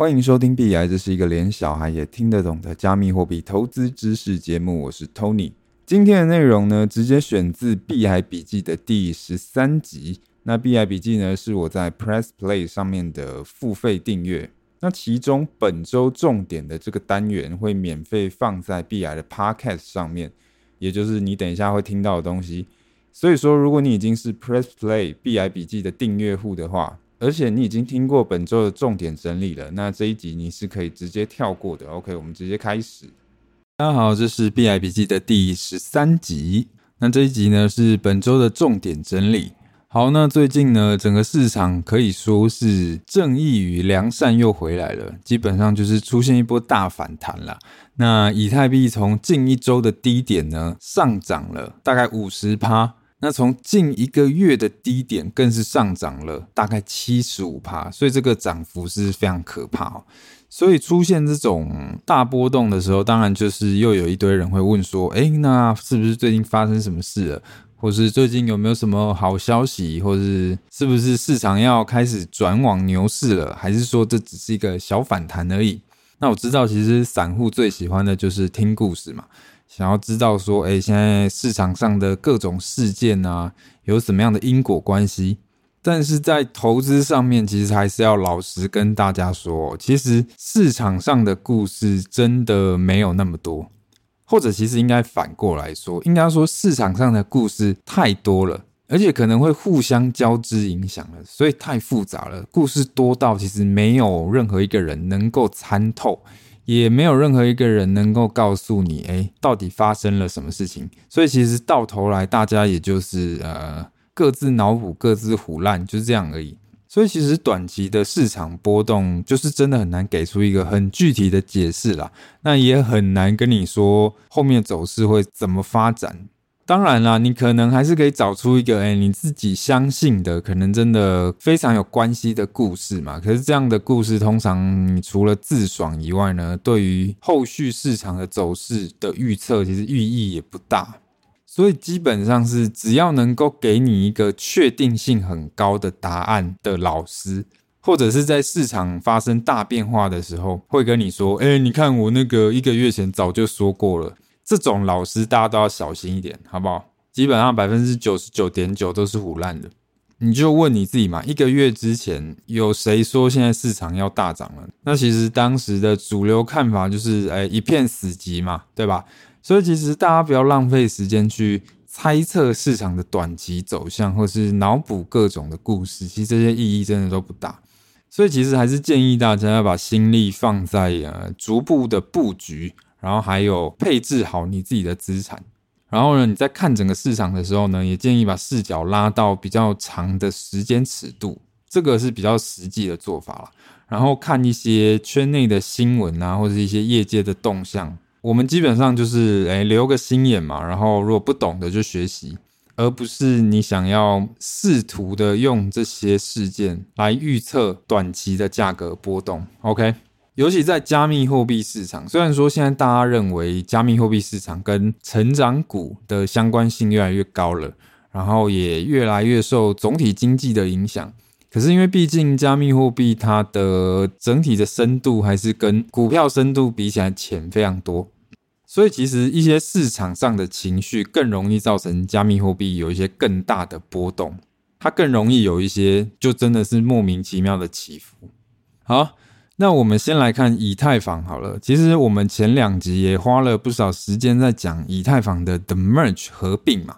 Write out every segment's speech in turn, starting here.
欢迎收听币癌，这是一个连小孩也听得懂的加密货币投资知识节目。我是 Tony。今天的内容呢，直接选自币癌笔记的第十三集。那币癌笔记呢，是我在 Press Play 上面的付费订阅。那其中本周重点的这个单元会免费放在币癌的 Podcast 上面，也就是你等一下会听到的东西。所以说，如果你已经是 Press Play 币癌笔记的订阅户的话，而且你已经听过本周的重点整理了，那这一集你是可以直接跳过的。OK，我们直接开始。大家好，这是 bi 笔记的第十三集。那这一集呢是本周的重点整理。好，那最近呢整个市场可以说是正义与良善又回来了，基本上就是出现一波大反弹了。那以太币从近一周的低点呢上涨了大概五十趴。那从近一个月的低点更是上涨了大概七十五趴，所以这个涨幅是非常可怕哦。所以出现这种大波动的时候，当然就是又有一堆人会问说：“诶，那是不是最近发生什么事了？或是最近有没有什么好消息？或是是不是市场要开始转往牛市了？还是说这只是一个小反弹而已？”那我知道，其实散户最喜欢的就是听故事嘛。想要知道说，哎，现在市场上的各种事件啊，有什么样的因果关系？但是在投资上面，其实还是要老实跟大家说，其实市场上的故事真的没有那么多，或者其实应该反过来说，应该说市场上的故事太多了，而且可能会互相交织影响了，所以太复杂了。故事多到其实没有任何一个人能够参透。也没有任何一个人能够告诉你，哎，到底发生了什么事情。所以其实到头来，大家也就是呃各自脑补、各自胡乱，就是这样而已。所以其实短期的市场波动，就是真的很难给出一个很具体的解释啦。那也很难跟你说后面走势会怎么发展。当然啦，你可能还是可以找出一个，哎，你自己相信的，可能真的非常有关系的故事嘛。可是这样的故事，通常你除了自爽以外呢，对于后续市场的走势的预测，其实寓意也不大。所以基本上是，只要能够给你一个确定性很高的答案的老师，或者是在市场发生大变化的时候，会跟你说，哎，你看我那个一个月前早就说过了。这种老师大家都要小心一点，好不好？基本上百分之九十九点九都是腐烂的。你就问你自己嘛，一个月之前有谁说现在市场要大涨了？那其实当时的主流看法就是，哎，一片死寂嘛，对吧？所以其实大家不要浪费时间去猜测市场的短期走向，或是脑补各种的故事，其实这些意义真的都不大。所以其实还是建议大家要把心力放在呃逐步的布局。然后还有配置好你自己的资产，然后呢，你在看整个市场的时候呢，也建议把视角拉到比较长的时间尺度，这个是比较实际的做法了。然后看一些圈内的新闻啊，或者一些业界的动向，我们基本上就是诶留个心眼嘛。然后如果不懂的就学习，而不是你想要试图的用这些事件来预测短期的价格波动。OK。尤其在加密货币市场，虽然说现在大家认为加密货币市场跟成长股的相关性越来越高了，然后也越来越受总体经济的影响，可是因为毕竟加密货币它的整体的深度还是跟股票深度比起来浅非常多，所以其实一些市场上的情绪更容易造成加密货币有一些更大的波动，它更容易有一些就真的是莫名其妙的起伏。好。那我们先来看以太坊好了。其实我们前两集也花了不少时间在讲以太坊的 The Merge 合并嘛。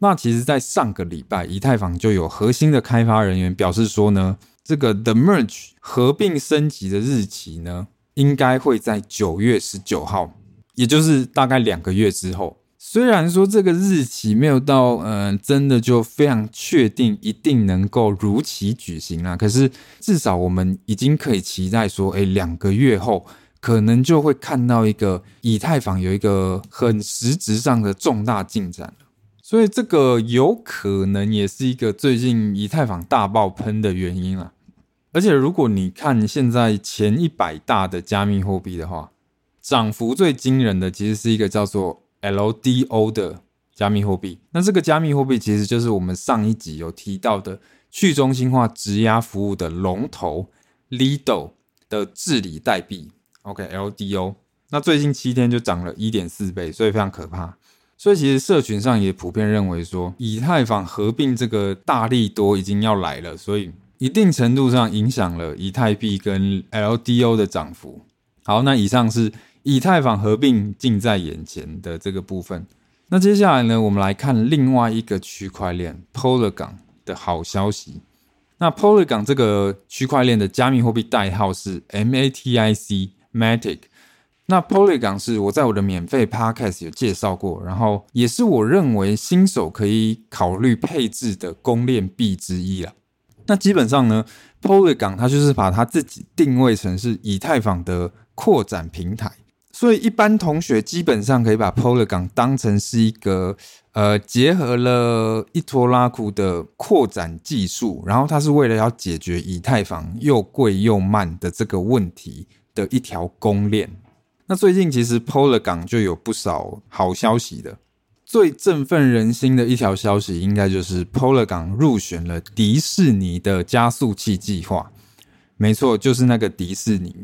那其实，在上个礼拜，以太坊就有核心的开发人员表示说呢，这个 The Merge 合并升级的日期呢，应该会在九月十九号，也就是大概两个月之后。虽然说这个日期没有到，嗯、真的就非常确定一定能够如期举行啦。可是至少我们已经可以期待说，哎，两个月后可能就会看到一个以太坊有一个很实质上的重大进展。所以这个有可能也是一个最近以太坊大爆喷的原因了。而且如果你看现在前一百大的加密货币的话，涨幅最惊人的其实是一个叫做 LDO 的加密货币。那这个加密货币其实就是我们上一集有提到的去中心化质押服务的龙头 Lido 的治理代币。OK，LDO。那最近七天就涨了一点四倍，所以非常可怕。所以其实社群上也普遍认为说，以太坊合并这个大利多已经要来了，所以一定程度上影响了以太币跟 LDO 的涨幅。好，那以上是以太坊合并近在眼前的这个部分。那接下来呢，我们来看另外一个区块链 Polygon 的好消息。那 Polygon 这个区块链的加密货币代号是 MATIC，MATIC。那 Polygon 是我在我的免费 Podcast 有介绍过，然后也是我认为新手可以考虑配置的公链币之一啊。那基本上呢，Polygon 它就是把它自己定位成是以太坊的扩展平台，所以一般同学基本上可以把 Polygon 当成是一个呃结合了一拖拉库的扩展技术，然后它是为了要解决以太坊又贵又慢的这个问题的一条公链。那最近其实 Polygon 就有不少好消息的，最振奋人心的一条消息，应该就是 Polygon 入选了迪士尼的加速器计划。没错，就是那个迪士尼。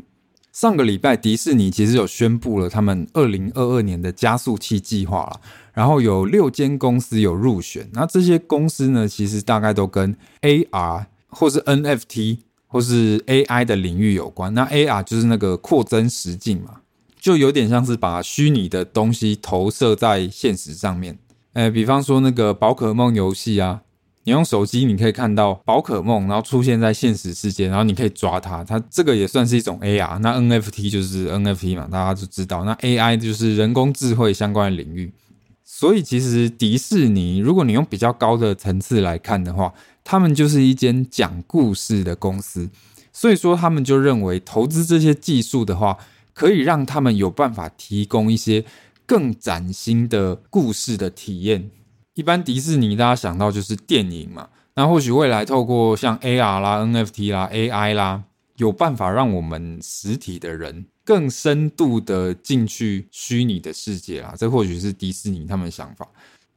上个礼拜，迪士尼其实有宣布了他们二零二二年的加速器计划了，然后有六间公司有入选。那这些公司呢，其实大概都跟 AR 或是 NFT 或是 AI 的领域有关。那 AR 就是那个扩增实境嘛。就有点像是把虚拟的东西投射在现实上面，诶，比方说那个宝可梦游戏啊，你用手机你可以看到宝可梦，然后出现在现实世界，然后你可以抓它，它这个也算是一种 AR。那 NFT 就是 NFT 嘛，大家就知道。那 AI 就是人工智慧相关的领域。所以其实迪士尼，如果你用比较高的层次来看的话，他们就是一间讲故事的公司，所以说他们就认为投资这些技术的话。可以让他们有办法提供一些更崭新的故事的体验。一般迪士尼大家想到就是电影嘛，那或许未来透过像 AR 啦、NFT 啦、AI 啦，有办法让我们实体的人更深度的进去虚拟的世界啦。这或许是迪士尼他们想法。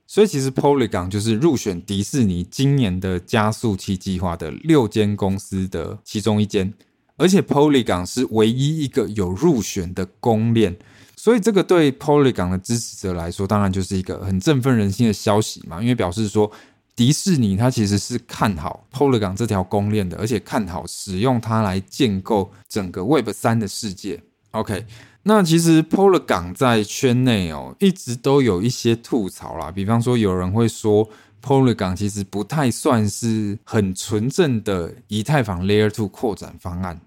所以其实 Polygon 就是入选迪士尼今年的加速器计划的六间公司的其中一间。而且 Polygon 是唯一一个有入选的公链，所以这个对 Polygon 的支持者来说，当然就是一个很振奋人心的消息嘛。因为表示说，迪士尼它其实是看好 Polygon 这条公链的，而且看好使用它来建构整个 Web 三的世界。OK，那其实 Polygon 在圈内哦，一直都有一些吐槽啦，比方说有人会说。Polygon 其实不太算是很纯正的以太坊 Layer 2扩展方案，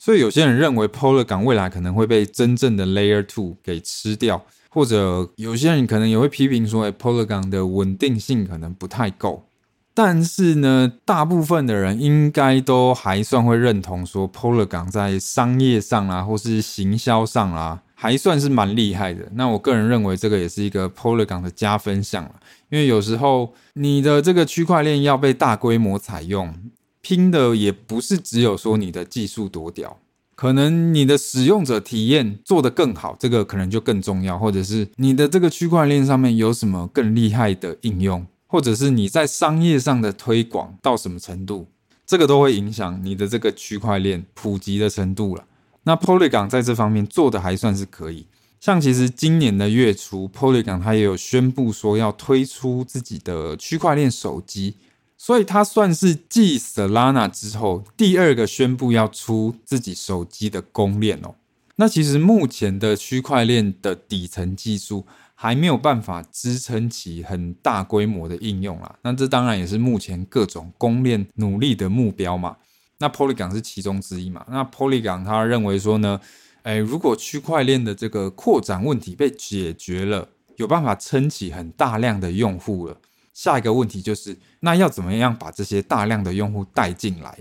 所以有些人认为 Polygon 未来可能会被真正的 Layer Two 给吃掉，或者有些人可能也会批评说，哎，Polygon 的稳定性可能不太够。但是呢，大部分的人应该都还算会认同说，Polygon 在商业上啊，或是行销上啊，还算是蛮厉害的。那我个人认为，这个也是一个 Polygon 的加分项了。因为有时候你的这个区块链要被大规模采用，拼的也不是只有说你的技术多屌，可能你的使用者体验做得更好，这个可能就更重要，或者是你的这个区块链上面有什么更厉害的应用，或者是你在商业上的推广到什么程度，这个都会影响你的这个区块链普及的程度了。那 Polygon 在这方面做的还算是可以。像其实今年的月初，Polygon 它也有宣布说要推出自己的区块链手机，所以它算是继 Solana 之后第二个宣布要出自己手机的公链哦。那其实目前的区块链的底层技术还没有办法支撑起很大规模的应用啦。那这当然也是目前各种公链努力的目标嘛。那 Polygon 是其中之一嘛。那 Polygon 他认为说呢，哎，如果区块链的这个扩展问题被解决了，有办法撑起很大量的用户了，下一个问题就是，那要怎么样把这些大量的用户带进来？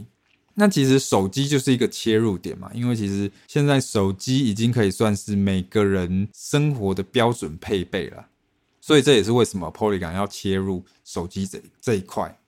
那其实手机就是一个切入点嘛，因为其实现在手机已经可以算是每个人生活的标准配备了，所以这也是为什么 Polygon 要切入手机这这一块。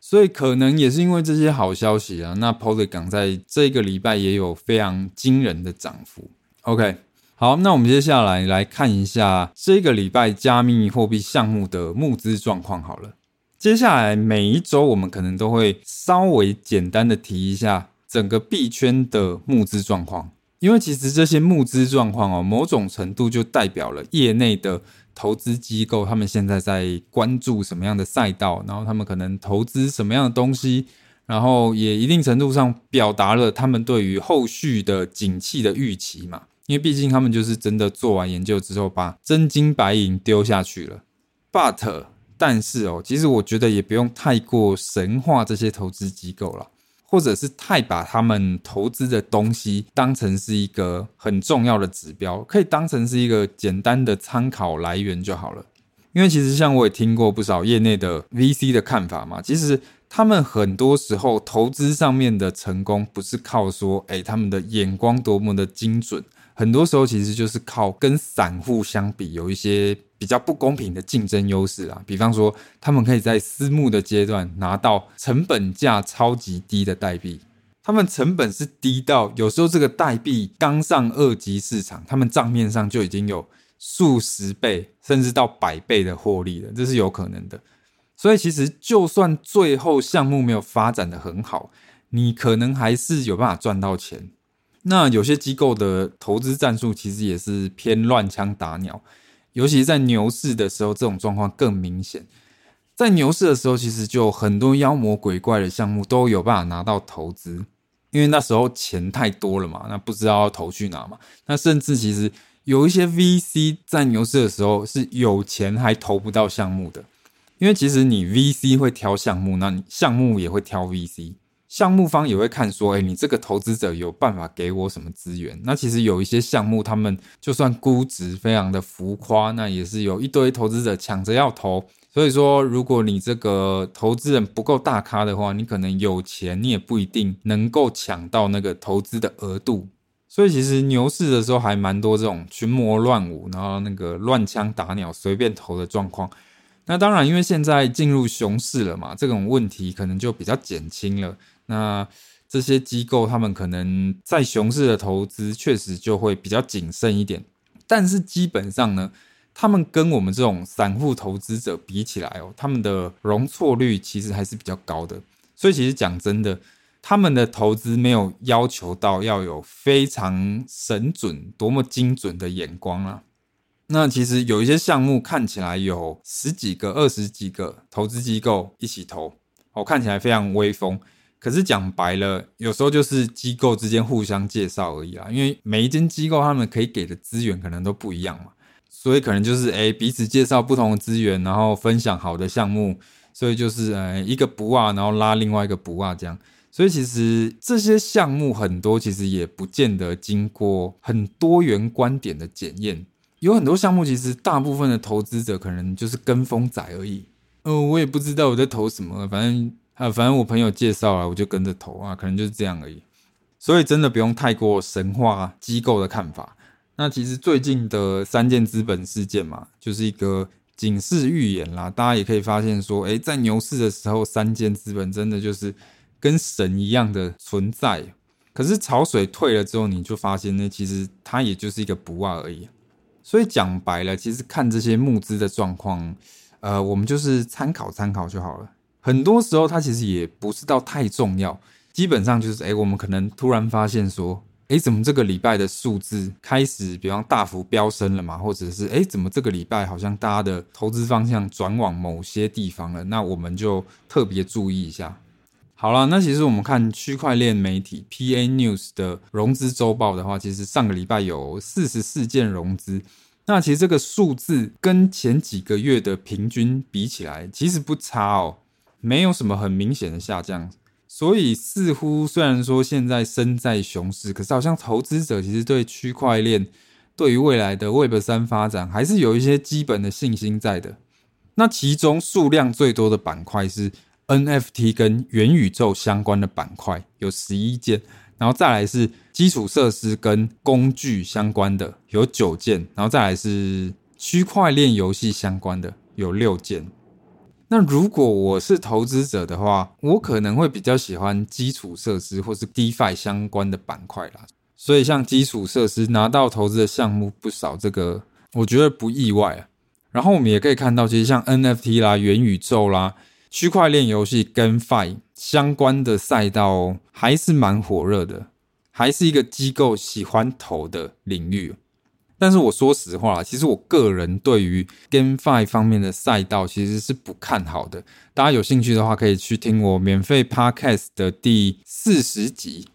所以可能也是因为这些好消息啊，那 Polygon 在这个礼拜也有非常惊人的涨幅。OK，好，那我们接下来来看一下这个礼拜加密货币项目的募资状况好了。接下来每一周，我们可能都会稍微简单的提一下整个币圈的募资状况，因为其实这些募资状况哦，某种程度就代表了业内的投资机构他们现在在关注什么样的赛道，然后他们可能投资什么样的东西，然后也一定程度上表达了他们对于后续的景气的预期嘛，因为毕竟他们就是真的做完研究之后，把真金白银丢下去了，but。但是哦，其实我觉得也不用太过神化这些投资机构了，或者是太把他们投资的东西当成是一个很重要的指标，可以当成是一个简单的参考来源就好了。因为其实像我也听过不少业内的 VC 的看法嘛，其实他们很多时候投资上面的成功不是靠说，诶，他们的眼光多么的精准。很多时候其实就是靠跟散户相比有一些比较不公平的竞争优势啊，比方说他们可以在私募的阶段拿到成本价超级低的代币，他们成本是低到有时候这个代币刚上二级市场，他们账面上就已经有数十倍甚至到百倍的获利了，这是有可能的。所以其实就算最后项目没有发展得很好，你可能还是有办法赚到钱。那有些机构的投资战术其实也是偏乱枪打鸟，尤其在牛市的时候，这种状况更明显。在牛市的时候，其实就很多妖魔鬼怪的项目都有办法拿到投资，因为那时候钱太多了嘛，那不知道投去哪嘛。那甚至其实有一些 VC 在牛市的时候是有钱还投不到项目的，因为其实你 VC 会挑项目，那你项目也会挑 VC。项目方也会看说，哎，你这个投资者有办法给我什么资源？那其实有一些项目，他们就算估值非常的浮夸，那也是有一堆投资者抢着要投。所以说，如果你这个投资人不够大咖的话，你可能有钱，你也不一定能够抢到那个投资的额度。所以其实牛市的时候还蛮多这种群魔乱舞，然后那个乱枪打鸟、随便投的状况。那当然，因为现在进入熊市了嘛，这种问题可能就比较减轻了。那这些机构他们可能在熊市的投资确实就会比较谨慎一点，但是基本上呢，他们跟我们这种散户投资者比起来哦，他们的容错率其实还是比较高的。所以其实讲真的，他们的投资没有要求到要有非常神准、多么精准的眼光啊。那其实有一些项目看起来有十几个、二十几个投资机构一起投，哦，看起来非常威风。可是讲白了，有时候就是机构之间互相介绍而已啦。因为每一间机构他们可以给的资源可能都不一样嘛，所以可能就是诶彼此介绍不同的资源，然后分享好的项目，所以就是呃一个不啊，然后拉另外一个不啊这样。所以其实这些项目很多其实也不见得经过很多元观点的检验，有很多项目其实大部分的投资者可能就是跟风仔而已。嗯、我也不知道我在投什么，反正。啊，反正我朋友介绍了，我就跟着投啊，可能就是这样而已。所以真的不用太过神话机构的看法。那其实最近的三件资本事件嘛，就是一个警示预言啦。大家也可以发现说，诶，在牛市的时候，三件资本真的就是跟神一样的存在。可是潮水退了之后，你就发现呢，其实它也就是一个不二而已。所以讲白了，其实看这些募资的状况，呃，我们就是参考参考就好了。很多时候，它其实也不是到太重要，基本上就是，哎，我们可能突然发现说，哎，怎么这个礼拜的数字开始，比方大幅飙升了嘛，或者是，哎，怎么这个礼拜好像大家的投资方向转往某些地方了，那我们就特别注意一下。好了，那其实我们看区块链媒体 PA News 的融资周报的话，其实上个礼拜有四十四件融资，那其实这个数字跟前几个月的平均比起来，其实不差哦。没有什么很明显的下降，所以似乎虽然说现在身在熊市，可是好像投资者其实对区块链、对于未来的 Web 三发展还是有一些基本的信心在的。那其中数量最多的板块是 NFT 跟元宇宙相关的板块有十一件，然后再来是基础设施跟工具相关的有九件，然后再来是区块链游戏相关的有六件。那如果我是投资者的话，我可能会比较喜欢基础设施或是 DeFi 相关的板块啦。所以像基础设施拿到投资的项目不少，这个我觉得不意外。然后我们也可以看到，其实像 NFT 啦、元宇宙啦、区块链游戏、跟 Fi 相关的赛道还是蛮火热的，还是一个机构喜欢投的领域。但是我说实话，其实我个人对于 GameFi 方面的赛道其实是不看好的。大家有兴趣的话，可以去听我免费 Podcast 的第四十集。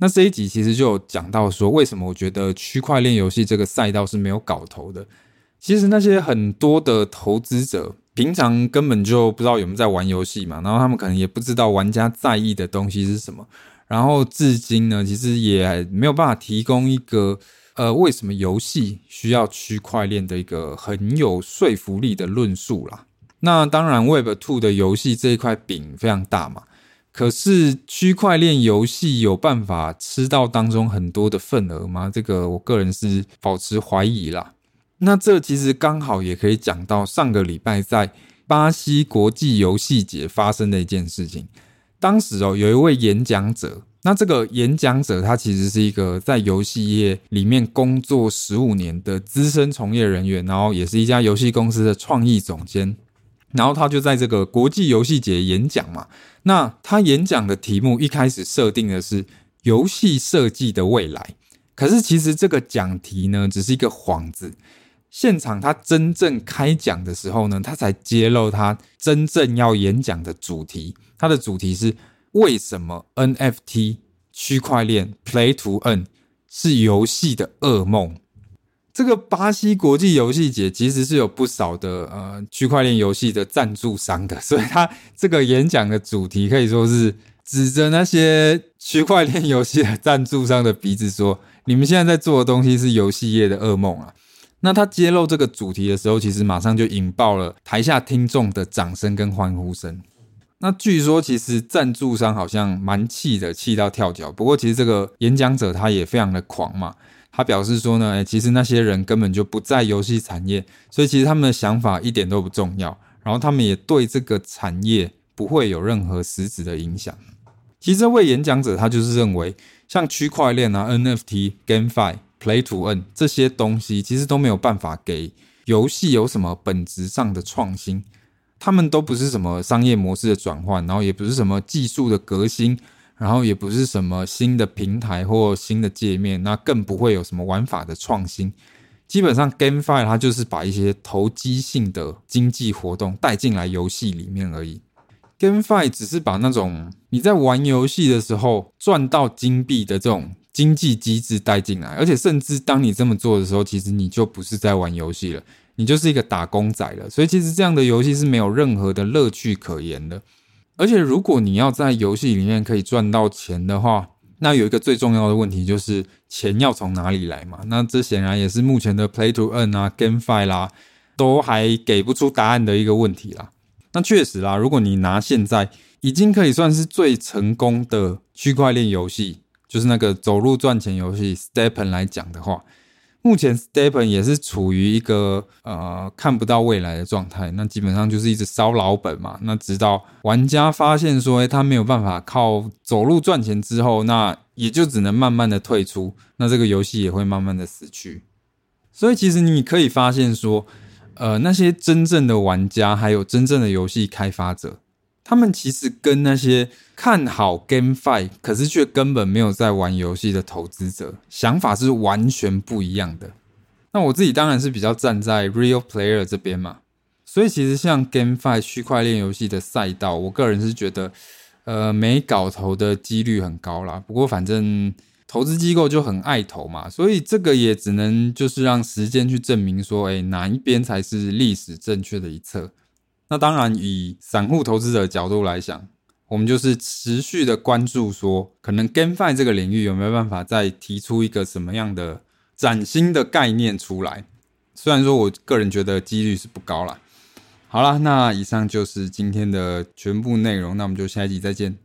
那这一集其实就有讲到说，为什么我觉得区块链游戏这个赛道是没有搞头的。其实那些很多的投资者，平常根本就不知道有没有在玩游戏嘛，然后他们可能也不知道玩家在意的东西是什么，然后至今呢，其实也没有办法提供一个呃，为什么游戏需要区块链的一个很有说服力的论述啦。那当然，Web 2的游戏这一块饼非常大嘛，可是区块链游戏有办法吃到当中很多的份额吗？这个我个人是保持怀疑啦。那这其实刚好也可以讲到上个礼拜在巴西国际游戏节发生的一件事情。当时哦，有一位演讲者，那这个演讲者他其实是一个在游戏业里面工作十五年的资深从业人员，然后也是一家游戏公司的创意总监。然后他就在这个国际游戏节演讲嘛。那他演讲的题目一开始设定的是游戏设计的未来，可是其实这个讲题呢，只是一个幌子。现场他真正开讲的时候呢，他才揭露他真正要演讲的主题。他的主题是为什么 NFT 区块链 Play to N 是游戏的噩梦。这个巴西国际游戏节其实是有不少的呃区块链游戏的赞助商的，所以他这个演讲的主题可以说是指着那些区块链游戏的赞助商的鼻子说：“你们现在在做的东西是游戏业的噩梦啊！”那他揭露这个主题的时候，其实马上就引爆了台下听众的掌声跟欢呼声。那据说，其实赞助商好像蛮气的，气到跳脚。不过，其实这个演讲者他也非常的狂嘛，他表示说呢，哎，其实那些人根本就不在游戏产业，所以其实他们的想法一点都不重要。然后他们也对这个产业不会有任何实质的影响。其实这位演讲者他就是认为，像区块链啊、NFT、GameFi。Play to N 这些东西其实都没有办法给游戏有什么本质上的创新，他们都不是什么商业模式的转换，然后也不是什么技术的革新，然后也不是什么新的平台或新的界面，那更不会有什么玩法的创新。基本上，GameFi 它就是把一些投机性的经济活动带进来游戏里面而已。GameFi 只是把那种你在玩游戏的时候赚到金币的这种。经济机制带进来，而且甚至当你这么做的时候，其实你就不是在玩游戏了，你就是一个打工仔了。所以其实这样的游戏是没有任何的乐趣可言的。而且如果你要在游戏里面可以赚到钱的话，那有一个最重要的问题就是钱要从哪里来嘛？那这显然也是目前的 Play to Earn 啊、GameFi 啦，都还给不出答案的一个问题啦。那确实啦，如果你拿现在已经可以算是最成功的区块链游戏。就是那个走路赚钱游戏 Stepen 来讲的话，目前，Stepen 也是处于一个呃看不到未来的状态，那基本上就是一直烧老本嘛。那直到玩家发现说，诶，他没有办法靠走路赚钱之后，那也就只能慢慢的退出，那这个游戏也会慢慢的死去。所以其实你可以发现说，呃，那些真正的玩家还有真正的游戏开发者。他们其实跟那些看好 GameFi，可是却根本没有在玩游戏的投资者想法是完全不一样的。那我自己当然是比较站在 Real Player 这边嘛，所以其实像 GameFi 区块链游戏的赛道，我个人是觉得，呃，没搞头的几率很高啦。不过反正投资机构就很爱投嘛，所以这个也只能就是让时间去证明说，诶，哪一边才是历史正确的一侧。那当然，以散户投资者角度来讲，我们就是持续的关注，说可能 GameFi 这个领域有没有办法再提出一个什么样的崭新的概念出来。虽然说我个人觉得几率是不高啦，好了，那以上就是今天的全部内容，那我们就下一集再见。